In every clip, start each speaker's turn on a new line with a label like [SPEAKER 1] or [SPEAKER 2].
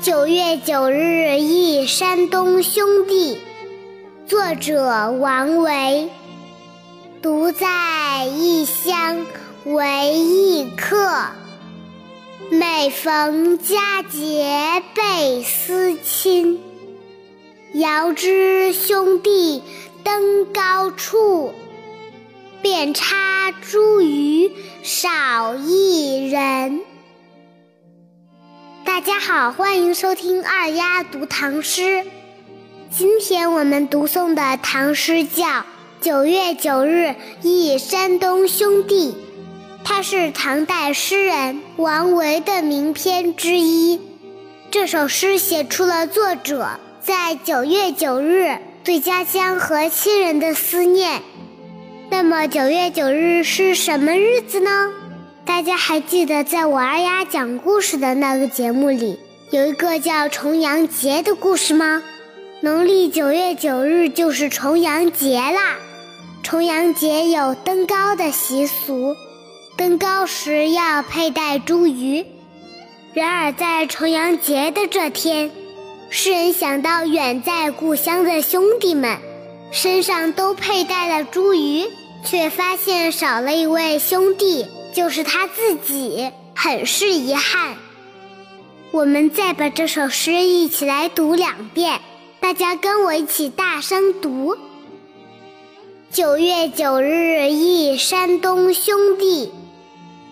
[SPEAKER 1] 九月九日忆山东兄弟，作者王维。独在异乡为异客，每逢佳节倍思亲。遥知兄弟登高处，遍插茱萸少一人。大家好，欢迎收听二丫读唐诗。今天我们读诵的唐诗叫《九月九日忆山东兄弟》，它是唐代诗人王维的名篇之一。这首诗写出了作者在九月九日对家乡和亲人的思念。那么，九月九日是什么日子呢？大家还记得在我二丫讲故事的那个节目里，有一个叫重阳节的故事吗？农历九月九日就是重阳节啦。重阳节有登高的习俗，登高时要佩戴茱萸。然而在重阳节的这天，诗人想到远在故乡的兄弟们，身上都佩戴了茱萸，却发现少了一位兄弟。就是他自己，很是遗憾。我们再把这首诗一起来读两遍，大家跟我一起大声读：九月九日忆山东兄弟，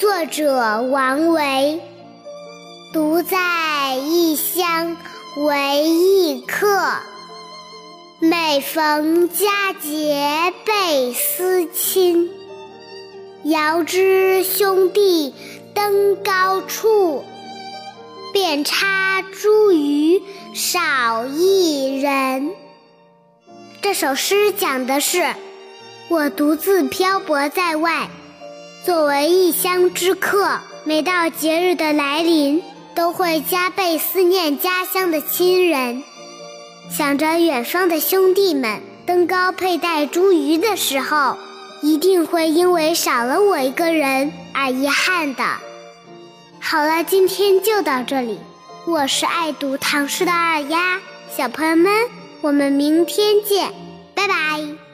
[SPEAKER 1] 作者王维。独在异乡为异客，每逢佳节倍思亲。遥知兄弟登高处，遍插茱萸少一人。这首诗讲的是我独自漂泊在外，作为异乡之客，每到节日的来临，都会加倍思念家乡的亲人，想着远方的兄弟们登高佩戴茱萸的时候。一定会因为少了我一个人而遗憾的。好了，今天就到这里。我是爱读唐诗的二丫，小朋友们，我们明天见，拜拜。